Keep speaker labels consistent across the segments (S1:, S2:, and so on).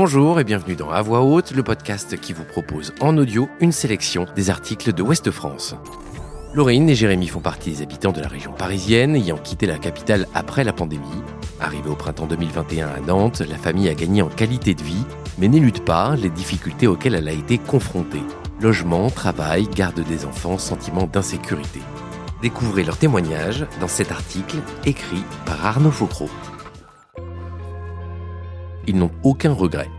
S1: Bonjour et bienvenue dans À Voix Haute, le podcast qui vous propose en audio une sélection des articles de Ouest France. Laurine et Jérémy font partie des habitants de la région parisienne ayant quitté la capitale après la pandémie. Arrivée au printemps 2021 à Nantes, la famille a gagné en qualité de vie, mais n'élude pas les difficultés auxquelles elle a été confrontée. Logement, travail, garde des enfants, sentiment d'insécurité. Découvrez leurs témoignages dans cet article écrit par Arnaud Faucreau. Ils n'ont aucun regret.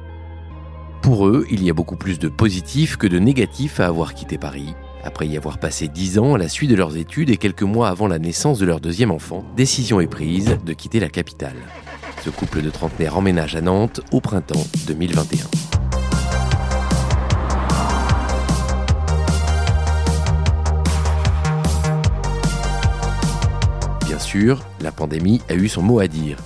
S1: Pour eux, il y a beaucoup plus de positifs que de négatifs à avoir quitté Paris. Après y avoir passé 10 ans à la suite de leurs études et quelques mois avant la naissance de leur deuxième enfant, décision est prise de quitter la capitale. Ce couple de trentenaires emménage à Nantes au printemps 2021. Bien sûr, la pandémie a eu son mot à dire.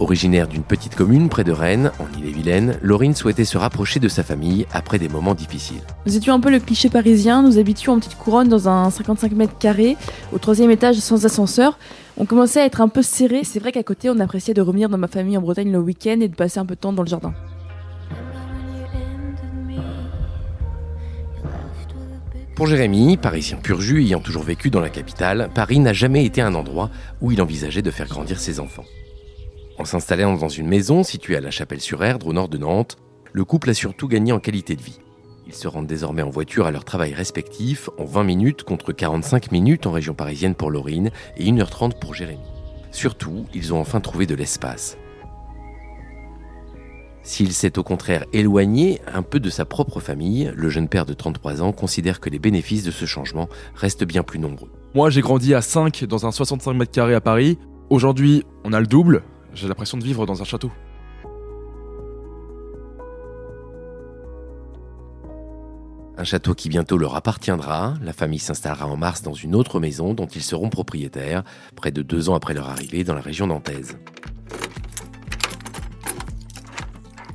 S1: Originaire d'une petite commune près de Rennes, en Ille-et-Vilaine, Laurine souhaitait se rapprocher de sa famille après des moments difficiles.
S2: Nous étions un peu le cliché parisien, nous habitions en petite couronne dans un 55 mètres carrés, au troisième étage sans ascenseur. On commençait à être un peu serré. C'est vrai qu'à côté, on appréciait de revenir dans ma famille en Bretagne le week-end et de passer un peu de temps dans le jardin.
S1: Pour Jérémy, parisien pur jus ayant toujours vécu dans la capitale, Paris n'a jamais été un endroit où il envisageait de faire grandir ses enfants. En s'installant dans une maison située à la Chapelle-sur-Erdre, au nord de Nantes, le couple a surtout gagné en qualité de vie. Ils se rendent désormais en voiture à leur travail respectif en 20 minutes contre 45 minutes en région parisienne pour Laurine et 1h30 pour Jérémy. Surtout, ils ont enfin trouvé de l'espace. S'il s'est au contraire éloigné un peu de sa propre famille, le jeune père de 33 ans considère que les bénéfices de ce changement restent bien plus nombreux.
S3: Moi, j'ai grandi à 5 dans un 65 mètres carrés à Paris. Aujourd'hui, on a le double, j'ai l'impression de vivre dans un château.
S1: Un château qui bientôt leur appartiendra. La famille s'installera en mars dans une autre maison dont ils seront propriétaires, près de deux ans après leur arrivée dans la région nantaise.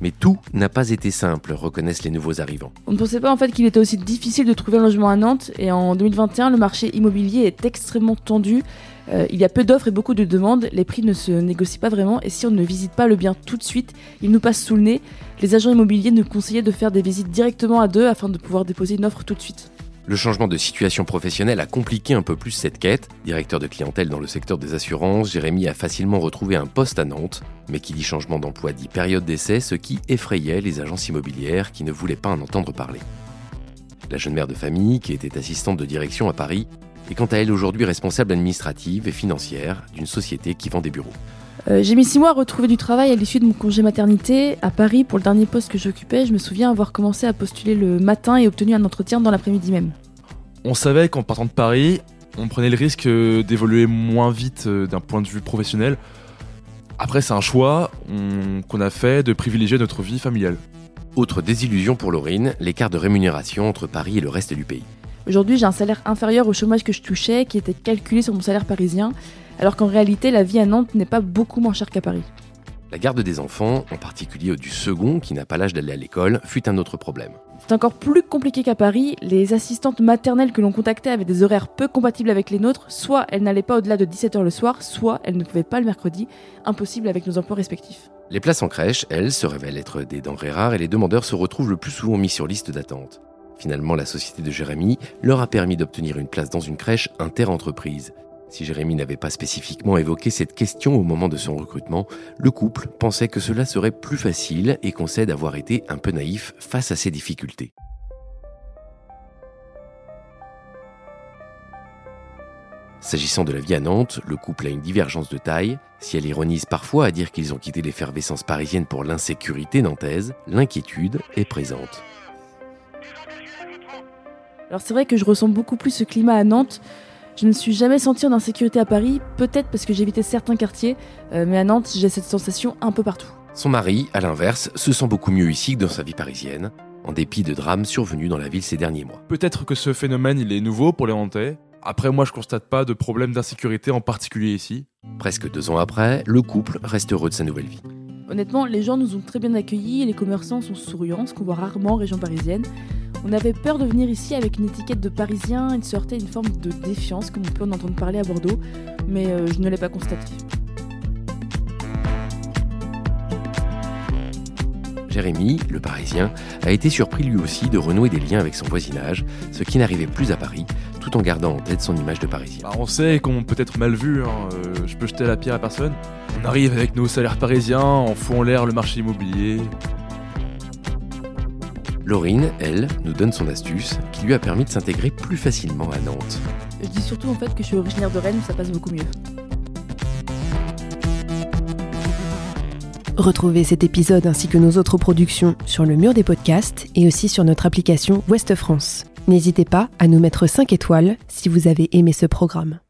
S1: Mais tout n'a pas été simple, reconnaissent les nouveaux arrivants.
S2: On ne pensait pas en fait qu'il était aussi difficile de trouver un logement à Nantes et en 2021 le marché immobilier est extrêmement tendu euh, il y a peu d'offres et beaucoup de demandes, les prix ne se négocient pas vraiment et si on ne visite pas le bien tout de suite, il nous passe sous le nez. Les agents immobiliers nous conseillaient de faire des visites directement à deux afin de pouvoir déposer une offre tout de suite.
S1: Le changement de situation professionnelle a compliqué un peu plus cette quête. Directeur de clientèle dans le secteur des assurances, Jérémy a facilement retrouvé un poste à Nantes, mais qui dit changement d'emploi dit période d'essai, ce qui effrayait les agences immobilières qui ne voulaient pas en entendre parler. La jeune mère de famille, qui était assistante de direction à Paris, est quant à elle aujourd'hui responsable administrative et financière d'une société qui vend des bureaux.
S2: Euh, j'ai mis six mois à retrouver du travail à l'issue de mon congé maternité à Paris pour le dernier poste que j'occupais. Je me souviens avoir commencé à postuler le matin et obtenu un entretien dans l'après-midi même.
S3: On savait qu'en partant de Paris, on prenait le risque euh, d'évoluer moins vite euh, d'un point de vue professionnel. Après, c'est un choix qu'on a fait de privilégier notre vie familiale.
S1: Autre désillusion pour Laurine, l'écart de rémunération entre Paris et le reste du pays.
S2: Aujourd'hui, j'ai un salaire inférieur au chômage que je touchais, qui était calculé sur mon salaire parisien, alors qu'en réalité, la vie à Nantes n'est pas beaucoup moins chère qu'à Paris.
S1: La garde des enfants, en particulier du second qui n'a pas l'âge d'aller à l'école, fut un autre problème.
S2: C'est encore plus compliqué qu'à Paris. Les assistantes maternelles que l'on contactait avaient des horaires peu compatibles avec les nôtres. Soit elles n'allaient pas au-delà de 17h le soir, soit elles ne pouvaient pas le mercredi. Impossible avec nos emplois respectifs.
S1: Les places en crèche, elles, se révèlent être des denrées rares et les demandeurs se retrouvent le plus souvent mis sur liste d'attente. Finalement, la société de Jérémy leur a permis d'obtenir une place dans une crèche inter-entreprise. Si Jérémy n'avait pas spécifiquement évoqué cette question au moment de son recrutement, le couple pensait que cela serait plus facile et concède avoir été un peu naïf face à ces difficultés. S'agissant de la vie à Nantes, le couple a une divergence de taille. Si elle ironise parfois à dire qu'ils ont quitté l'effervescence parisienne pour l'insécurité nantaise, l'inquiétude est présente.
S2: Alors c'est vrai que je ressens beaucoup plus ce climat à Nantes. Je ne suis jamais sentie en insécurité à Paris, peut-être parce que j'évitais certains quartiers, euh, mais à Nantes, j'ai cette sensation un peu partout.
S1: Son mari, à l'inverse, se sent beaucoup mieux ici que dans sa vie parisienne, en dépit de drames survenus dans la ville ces derniers mois.
S3: Peut-être que ce phénomène, il est nouveau pour les Nantais. Après, moi, je constate pas de problème d'insécurité en particulier ici.
S1: Presque deux ans après, le couple reste heureux de sa nouvelle vie.
S2: Honnêtement, les gens nous ont très bien accueillis et les commerçants sont souriants, ce qu'on voit rarement en région parisienne. On avait peur de venir ici avec une étiquette de parisien et de se heurter une forme de défiance, comme on peut en entendre parler à Bordeaux, mais euh, je ne l'ai pas constaté.
S1: Jérémy, le Parisien, a été surpris lui aussi de renouer des liens avec son voisinage, ce qui n'arrivait plus à Paris, tout en gardant en tête son image de Parisien.
S3: Bah, on sait qu'on peut être mal vu, hein, euh, je peux jeter la pierre à personne. On arrive avec nos salaires parisiens, en fout en l'air le marché immobilier.
S1: Laurine, elle, nous donne son astuce qui lui a permis de s'intégrer plus facilement à Nantes.
S2: Je dis surtout en fait que je suis originaire de Rennes, ça passe beaucoup mieux.
S4: Retrouvez cet épisode ainsi que nos autres productions sur le mur des podcasts et aussi sur notre application Ouest France. N'hésitez pas à nous mettre 5 étoiles si vous avez aimé ce programme.